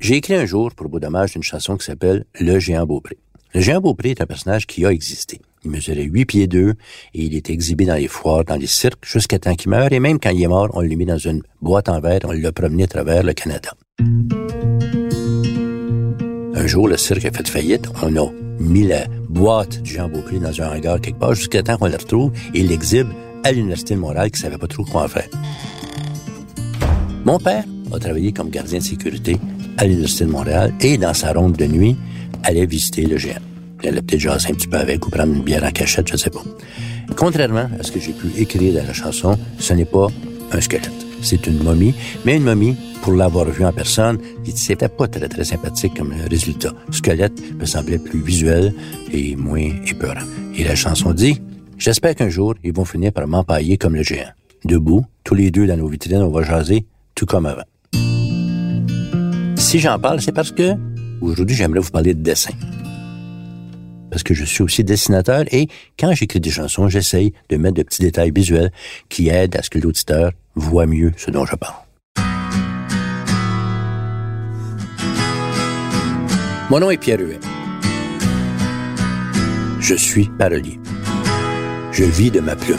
J'ai écrit un jour, pour beau dommage, une chanson qui s'appelle Le Géant Beaupré. Le Géant Beaupré est un personnage qui a existé. Il mesurait 8 pieds 2 et il était exhibé dans les foires, dans les cirques, jusqu'à temps qu'il meure. Et même quand il est mort, on l'a mis dans une boîte en verre, on l'a promené à travers le Canada. Un jour, le cirque a fait faillite. On a mis la boîte du Jean Beaupré dans un hangar quelque part jusqu'à temps qu'on le retrouve et l'exhibe à l'Université de Montréal qui savait pas trop quoi en faire. Mon père a travaillé comme gardien de sécurité à l'Université de Montréal et dans sa ronde de nuit, allait visiter le géant. Elle a peut-être jasé un petit peu avec ou prendre une bière en cachette, je ne sais pas. Contrairement à ce que j'ai pu écrire dans la chanson, ce n'est pas un squelette. C'est une momie, mais une momie, pour l'avoir vue en personne, c'était pas très, très sympathique comme résultat. Le squelette me semblait plus visuel et moins épeurant. Et la chanson dit, j'espère qu'un jour, ils vont finir par m'empailler comme le géant. Debout, tous les deux dans nos vitrines, on va jaser, tout comme avant. Si j'en parle, c'est parce que aujourd'hui, j'aimerais vous parler de dessin. Parce que je suis aussi dessinateur et quand j'écris des chansons, j'essaye de mettre de petits détails visuels qui aident à ce que l'auditeur voit mieux ce dont je parle. Mon nom est Pierre Huet. Je suis parolier. Je vis de ma plume.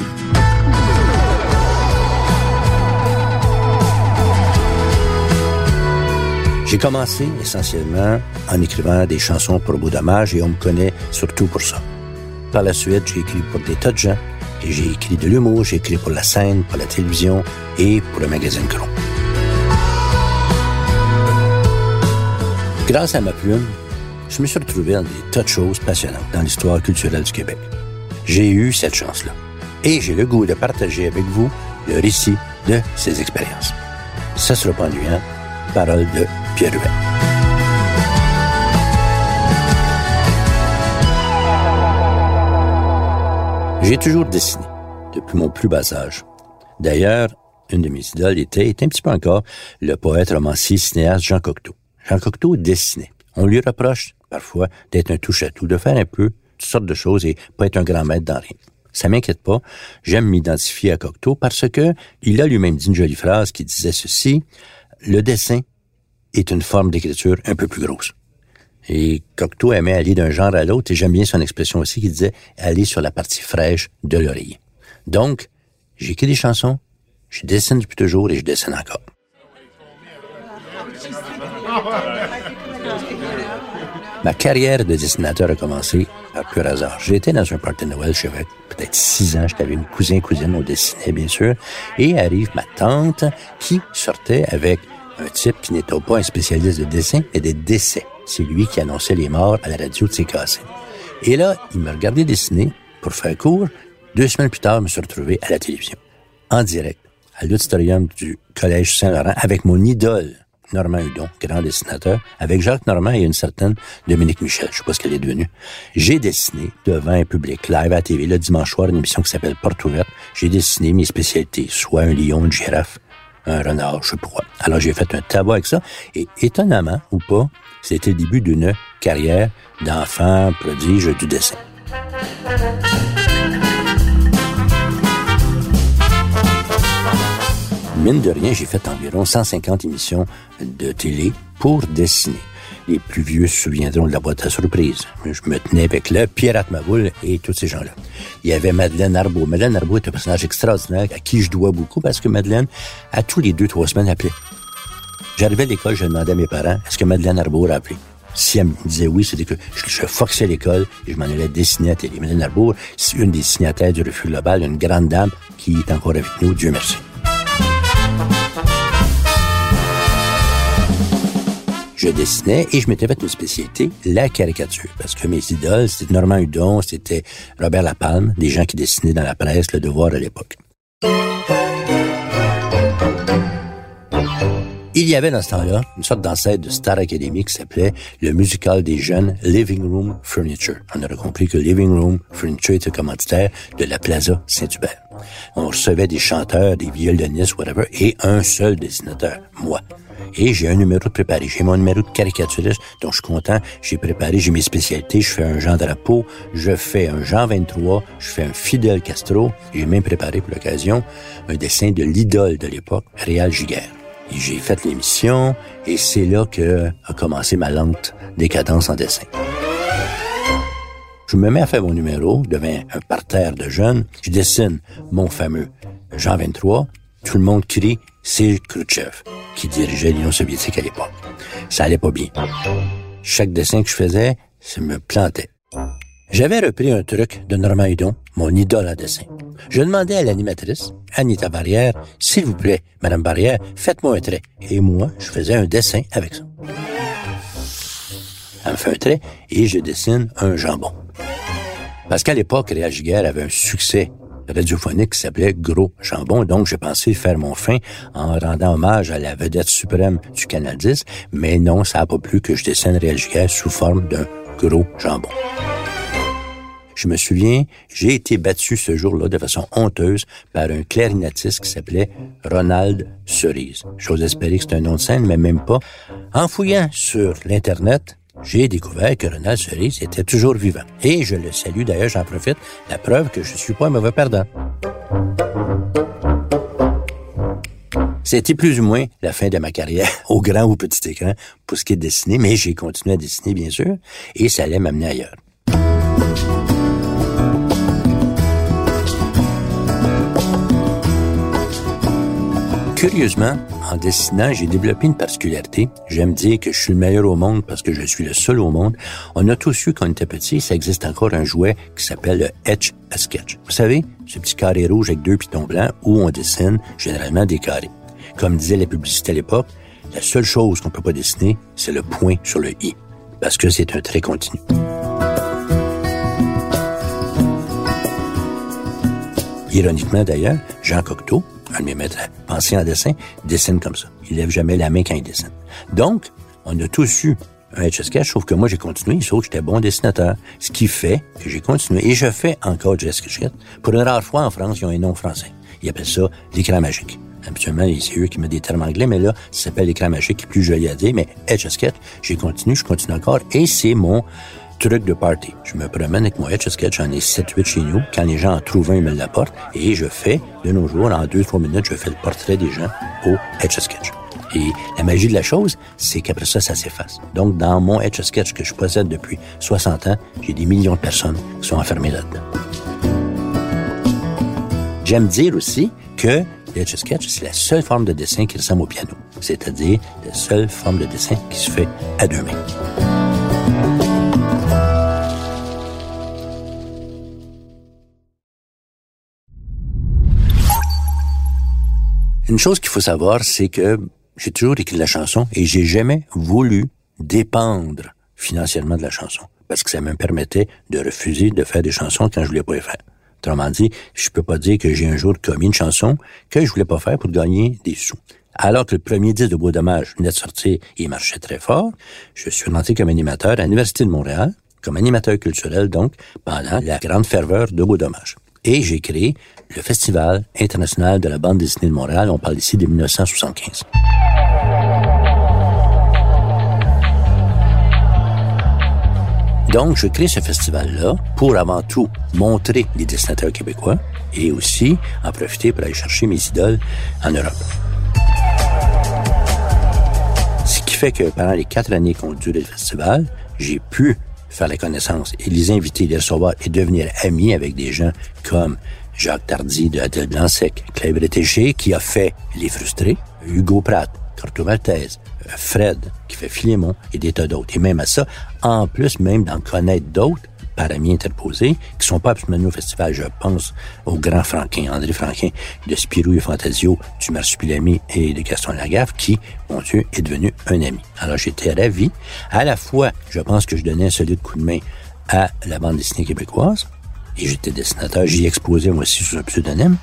J'ai commencé essentiellement en écrivant des chansons pour beau dommage et on me connaît surtout pour ça. Par la suite, j'ai écrit pour des tas de gens et j'ai écrit de l'humour, j'ai écrit pour la scène, pour la télévision et pour le magazine Cron. Grâce à ma plume, je me suis retrouvé dans des tas de choses passionnantes dans l'histoire culturelle du Québec. J'ai eu cette chance-là. Et j'ai le goût de partager avec vous le récit de ces expériences. Ça sera pas ennuyant. Parole de J'ai toujours dessiné, depuis mon plus bas âge. D'ailleurs, une de mes idoles était, est un petit peu encore, le poète, romancier, cinéaste Jean Cocteau. Jean Cocteau dessinait. On lui reproche, parfois, d'être un touche-à-tout, de faire un peu toutes sortes de choses et pas être un grand maître dans rien. Ça m'inquiète pas. J'aime m'identifier à Cocteau parce que il a lui-même dit une jolie phrase qui disait ceci. Le dessin est une forme d'écriture un peu plus grosse. Et Cocteau aimait aller d'un genre à l'autre, et j'aime bien son expression aussi qui disait aller sur la partie fraîche de l'oreille. Donc, j'écris des chansons, je dessine depuis toujours et je dessine encore. Ma carrière de dessinateur a commencé par pur hasard. J'étais dans un party de Noël, j'avais peut-être six ans, j'avais une cousine-cousine, on dessinait bien sûr, et arrive ma tante qui sortait avec un type qui n'était pas un spécialiste de dessin, mais des décès. C'est lui qui annonçait les morts à la radio de ses. Et là, il me regardait dessiner pour faire court. Deux semaines plus tard, je me suis retrouvé à la télévision, en direct, à l'auditorium du Collège Saint-Laurent, avec mon idole, Normand Hudon, grand dessinateur, avec Jacques Normand et une certaine Dominique Michel, je sais pas ce qu'elle est devenue. J'ai dessiné devant un public live à TV le dimanche soir une émission qui s'appelle Porte ouverte. J'ai dessiné mes spécialités, soit un lion, une girafe, un renard, je sais pas. Alors j'ai fait un tabac avec ça et étonnamment ou pas, c'était le début d'une carrière d'enfant prodige du dessin. Mine de rien, j'ai fait environ 150 émissions de télé pour dessiner. Les plus vieux se souviendront de la boîte à surprise. Je me tenais avec le Pierre Atmaboul et tous ces gens-là. Il y avait Madeleine Arbault. Madeleine Arbault est un personnage extraordinaire à qui je dois beaucoup parce que Madeleine, à tous les deux, trois semaines, appelait. J'arrivais à l'école, je demandais à mes parents, est-ce que Madeleine Arbault a appelé? Si elle me disait oui, c'était que je, je foxais l'école et je m'en allais dessiner à télé. Madeleine Arbour, c'est une des signataires du Refus Global, une grande dame qui est encore avec nous, Dieu merci. Je dessinais et je m'étais fait une spécialité, la caricature. Parce que mes idoles, c'était Normand Hudon, c'était Robert Lapalme, des gens qui dessinaient dans la presse, le devoir à l'époque. Il y avait dans ce temps-là une sorte d'ancêtre de Star Academy qui s'appelait le musical des jeunes Living Room Furniture. On aurait compris que Living Room Furniture était commanditaire de la Plaza Saint-Hubert. On recevait des chanteurs, des violonistes, whatever, et un seul dessinateur, moi. Et j'ai un numéro de préparé. J'ai mon numéro de caricaturiste, donc je suis content. J'ai préparé, j'ai mes spécialités. Je fais un Jean Drapeau, je fais un Jean 23, je fais un Fidel Castro. J'ai même préparé pour l'occasion un dessin de l'idole de l'époque, Réal Giguère. j'ai fait l'émission et c'est là que a commencé ma lente décadence en dessin. Je me mets à faire mon numéro devant un parterre de jeunes. Je dessine mon fameux Jean 23. Tout le monde crie, c'est Khrushchev qui dirigeait l'Union soviétique à l'époque. Ça allait pas bien. Chaque dessin que je faisais, ça me plantait. J'avais repris un truc de Normand Hudon, mon idole à dessin. Je demandais à l'animatrice, Anita Barrière, s'il vous plaît, Madame Barrière, faites-moi un trait. Et moi, je faisais un dessin avec ça. Elle me fait un trait et je dessine un jambon. Parce qu'à l'époque, Réal Giguère avait un succès radiophonique qui s'appelait Gros Jambon. Donc, j'ai pensé faire mon fin en rendant hommage à la vedette suprême du Canal 10. Mais non, ça n'a pas plu que je dessine Réal Giguère sous forme d'un gros jambon. Je me souviens, j'ai été battu ce jour-là de façon honteuse par un clarinettiste qui s'appelait Ronald Cerise. J'ose espérer que c'est un nom de scène, mais même pas. En fouillant sur l'Internet, j'ai découvert que Ronald Cerise était toujours vivant. Et je le salue d'ailleurs, j'en profite, la preuve que je suis pas un mauvais perdant. C'était plus ou moins la fin de ma carrière, au grand ou petit écran, pour ce qui est de dessiner, mais j'ai continué à dessiner, bien sûr, et ça allait m'amener ailleurs. Curieusement, en dessinant, j'ai développé une particularité. J'aime dire que je suis le meilleur au monde parce que je suis le seul au monde. On a tous su quand on était petit, ça existe encore un jouet qui s'appelle le Etch a Sketch. Vous savez, ce petit carré rouge avec deux pitons blancs où on dessine généralement des carrés. Comme disaient les publicités à l'époque, la seule chose qu'on peut pas dessiner, c'est le point sur le i, parce que c'est un trait continu. Ironiquement d'ailleurs, Jean Cocteau, un en dessin, dessine comme ça. Il lève jamais la main quand il dessine. Donc, on a tous eu un etch sketch, sauf que moi j'ai continué, sauf que j'étais bon dessinateur. Ce qui fait que j'ai continué. Et je fais encore du sketch. Pour une rare fois en France, ils ont un nom français. Ils appellent ça l'écran magique. Habituellement, c'est eux qui mettent des termes anglais, mais là, ça s'appelle l'écran magique, plus joli à dire, mais Etch Sketch, j'ai continué, je continue encore, et c'est mon truc de party. Je me promène avec mon Etch Sketch, j'en ai 7-8 chez nous. Quand les gens en trouvent un, ils me l'apportent. Et je fais, de nos jours, en 2-3 minutes, je fais le portrait des gens au Etch Sketch. Et la magie de la chose, c'est qu'après ça, ça s'efface. Donc, dans mon Etch Sketch que je possède depuis 60 ans, j'ai des millions de personnes qui sont enfermées là-dedans. J'aime dire aussi que Etch Sketch, c'est la seule forme de dessin qui ressemble au piano. C'est-à-dire la seule forme de dessin qui se fait à deux mains. Une chose qu'il faut savoir, c'est que j'ai toujours écrit la chanson et j'ai jamais voulu dépendre financièrement de la chanson parce que ça me permettait de refuser de faire des chansons quand je voulais pas les faire. Autrement dit, je peux pas dire que j'ai un jour commis une chanson que je voulais pas faire pour gagner des sous. Alors que le premier disque de Beau Dommage venait de sortir et marchait très fort, je suis rentré comme animateur à l'Université de Montréal, comme animateur culturel donc, pendant la grande ferveur de Beau Dommage. Et j'ai créé le Festival international de la bande dessinée de Montréal. On parle ici de 1975. Donc, je crée ce festival-là pour avant tout montrer les dessinateurs québécois et aussi en profiter pour aller chercher mes idoles en Europe. Ce qui fait que pendant les quatre années qu'on duré le festival, j'ai pu faire la connaissance et les inviter, les recevoir et devenir amis avec des gens comme Jacques Tardy de Adèle Blanc-Sec, Claire Bretéché qui a fait Les Frustrés, Hugo Pratt, Corto Maltese, Fred qui fait Philémon et des tas d'autres. Et même à ça, en plus même d'en connaître d'autres, par amis interposés, qui sont pas absolument au festival. Je pense au grand Franquin, André Franquin, de Spirou et Fantasio, du Marsupilami et de Gaston Lagaffe, qui, mon Dieu, est devenu un ami. Alors j'étais ravi. À la fois, je pense que je donnais un solide coup de main à la bande dessinée québécoise, et j'étais dessinateur, j'y exposais moi aussi sous un pseudonyme,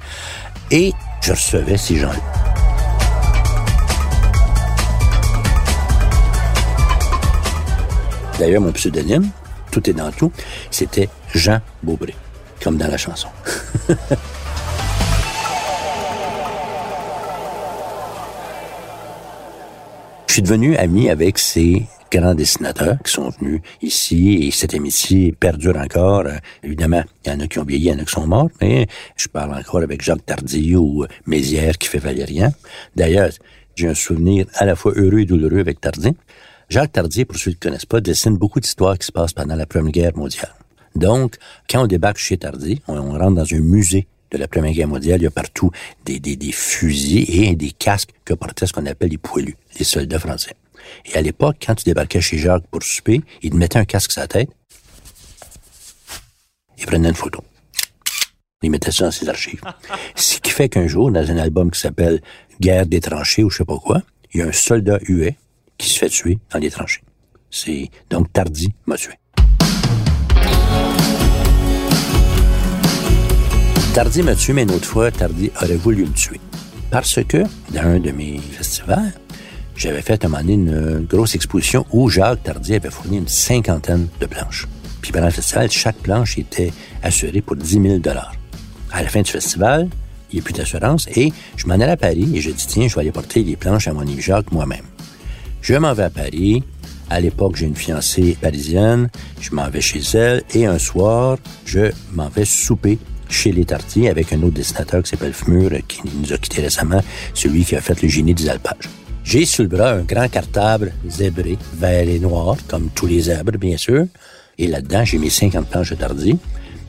et je recevais ces gens-là. D'ailleurs, mon pseudonyme, tout est dans tout, c'était Jean Beaubré, comme dans la chanson. Je suis devenu ami avec ces grands dessinateurs qui sont venus ici et cette amitié perdure encore. évidemment, il y en a qui ont vieilli, il y en a qui sont morts, mais je parle encore avec Jacques Tardy ou Mézières qui fait Valérien. D'ailleurs, J'ai un souvenir à la fois heureux et douloureux avec Tardy. Jacques Tardy, pour ceux qui ne connaissent pas, dessine beaucoup d'histoires qui se passent pendant la Première Guerre mondiale. Donc, quand on débarque chez Tardy, on, rentre dans un musée de la Première Guerre mondiale. Il y a partout des, des, des fusils et des casques que portaient ce qu'on appelle les poilus, les soldats français. Et à l'époque, quand tu débarquais chez Jacques pour souper, il te mettait un casque sur la tête, il prenait une photo. Il mettait ça dans ses archives. Ce qui fait qu'un jour, dans un album qui s'appelle Guerre des tranchées ou je sais pas quoi, il y a un soldat huet qui se fait tuer dans les tranchées. C'est donc Tardy m'a tué. Tardy m'a tué, mais une autre fois, Tardy aurait voulu me tuer. Parce que, dans un de mes festivals, j'avais fait à un moment donné une grosse exposition où Jacques Tardy avait fourni une cinquantaine de planches. Puis pendant le festival, chaque planche était assurée pour 10 000 À la fin du festival, il n'y a plus d'assurance et je m'en allais à Paris et je dis, tiens, je vais aller porter les planches à mon ami Jacques moi-même. Je m'en vais à Paris. À l'époque, j'ai une fiancée parisienne. Je m'en vais chez elle. Et un soir, je m'en vais souper chez les Tartiers avec un autre dessinateur qui s'appelle Fmur, qui nous a quittés récemment, celui qui a fait le génie des alpages. J'ai sur le bras un grand cartable zébré, vert et noir, comme tous les zèbres, bien sûr. Et là-dedans, j'ai mis 50 planches de Tardy.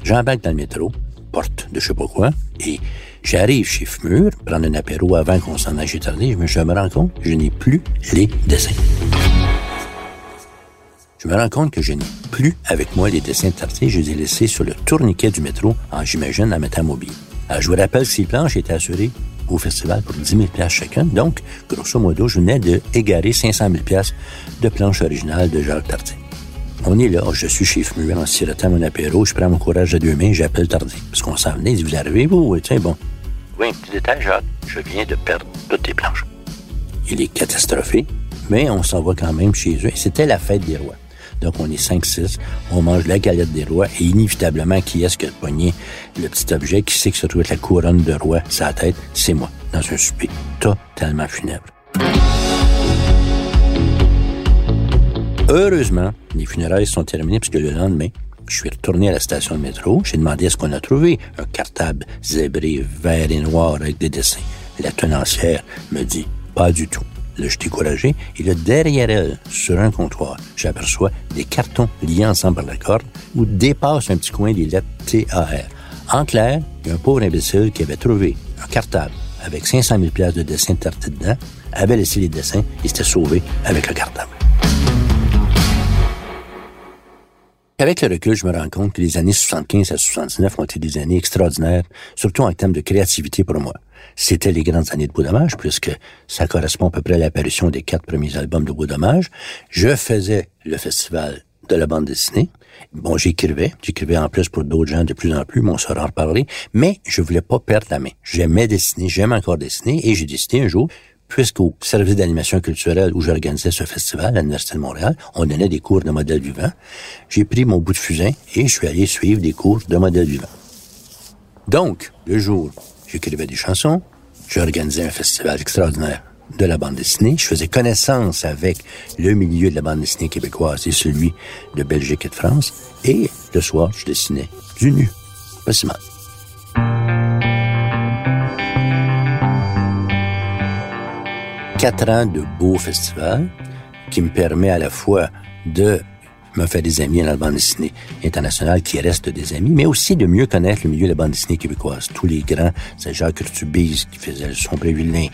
J'embarque dans le métro, porte de je sais pas quoi, et J'arrive chez Fmur, prendre un apéro avant qu'on s'en aille chez Tardy, mais je me rends compte que je n'ai plus les dessins. Je me rends compte que je n'ai plus avec moi les dessins de Tardy, je les ai laissés sur le tourniquet du métro, en j'imagine, en mettant mobile. Alors, je vous rappelle que ces planches étaient assurées au festival pour 10 000 chacun. Donc, grosso modo, je venais de égarer 500 000 de planches originales de Jacques Tardy. On est là, je suis chez Fmur en sirotant mon apéro, je prends mon courage à deux mains, j'appelle Tardy. Parce qu'on s'en venait, il dit, vous arrivez, vous? Tiens, bon, un petit détail. Je viens de perdre toutes tes planches. Il est catastrophé, mais on s'en va quand même chez eux. C'était la fête des rois. Donc, on est 5-6, on mange la galette des rois, et inévitablement, qui est-ce qui a pogné le petit objet qui sait que se trouve la couronne de roi sa tête? C'est moi, dans un souper totalement funèbre. Heureusement, les funérailles sont terminées puisque le lendemain, je suis retourné à la station de métro. J'ai demandé ce qu'on a trouvé. Un cartable zébré, vert et noir avec des dessins. La tenancière me dit, pas du tout. Là, je suis découragé. Et là, derrière elle, sur un comptoir, j'aperçois des cartons liés ensemble par la corde où dépasse un petit coin des lettres TAR. En clair, il y a un pauvre imbécile qui avait trouvé un cartable avec 500 000 pièces de dessins tartés dedans, avait laissé les dessins et s'était sauvé avec le cartable. Avec le recul, je me rends compte que les années 75 à 79 ont été des années extraordinaires, surtout en termes de créativité pour moi. C'était les grandes années de Beau Dommage, puisque ça correspond à peu près à l'apparition des quatre premiers albums de Beau Dommage. Je faisais le festival de la bande dessinée. Bon, j'écrivais. J'écrivais en plus pour d'autres gens de plus en plus, mais on saura en reparler. Mais je voulais pas perdre la main. J'aimais dessiner, j'aime encore dessiner, et j'ai décidé un jour, puisqu'au service d'animation culturelle où j'organisais ce festival à l'Université de Montréal, on donnait des cours de modèle vivant, j'ai pris mon bout de fusain et je suis allé suivre des cours de modèle vivant. Donc, le jour, j'écrivais des chansons, j'organisais un festival extraordinaire de la bande dessinée, je faisais connaissance avec le milieu de la bande dessinée québécoise et celui de Belgique et de France, et le soir, je dessinais du nu. Pas si mal. Quatre ans de beaux festivals qui me permet à la fois de me faire des amis dans la bande dessinée internationale qui restent des amis, mais aussi de mieux connaître le milieu de la bande dessinée québécoise. Tous les grands, c'est Jacques Urtubise qui faisait le Sombre Villain,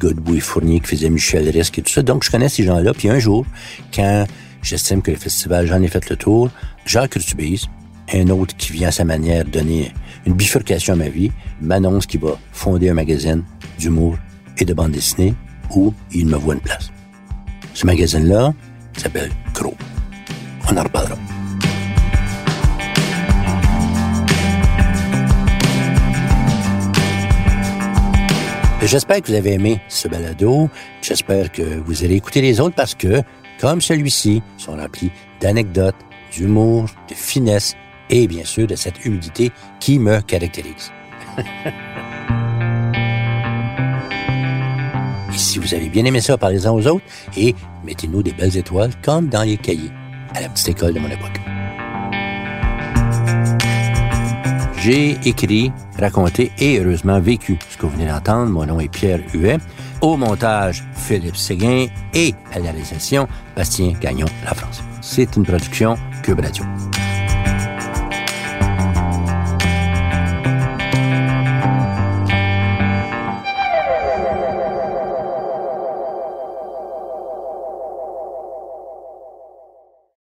Godbout Fournier qui faisait Michel Risque et tout ça. Donc, je connais ces gens-là. Puis un jour, quand j'estime que le festival, j'en ai fait le tour, Jacques Urtubise, un autre qui vient à sa manière donner une bifurcation à ma vie, m'annonce qu'il va fonder un magazine d'humour et de bande dessinée où il me voit une place. Ce magazine-là s'appelle Crow. On en reparlera. J'espère que vous avez aimé ce balado. J'espère que vous allez écouter les autres parce que, comme celui-ci, sont remplis d'anecdotes, d'humour, de finesse et bien sûr de cette humidité qui me caractérise. si vous avez bien aimé ça, parlez-en aux autres et mettez-nous des belles étoiles comme dans les cahiers à la petite école de mon époque. J'ai écrit, raconté et heureusement vécu ce que vous venez d'entendre. Mon nom est Pierre Huet. Au montage, Philippe Séguin et à la réalisation, Bastien Gagnon, La France. C'est une production Cube Radio.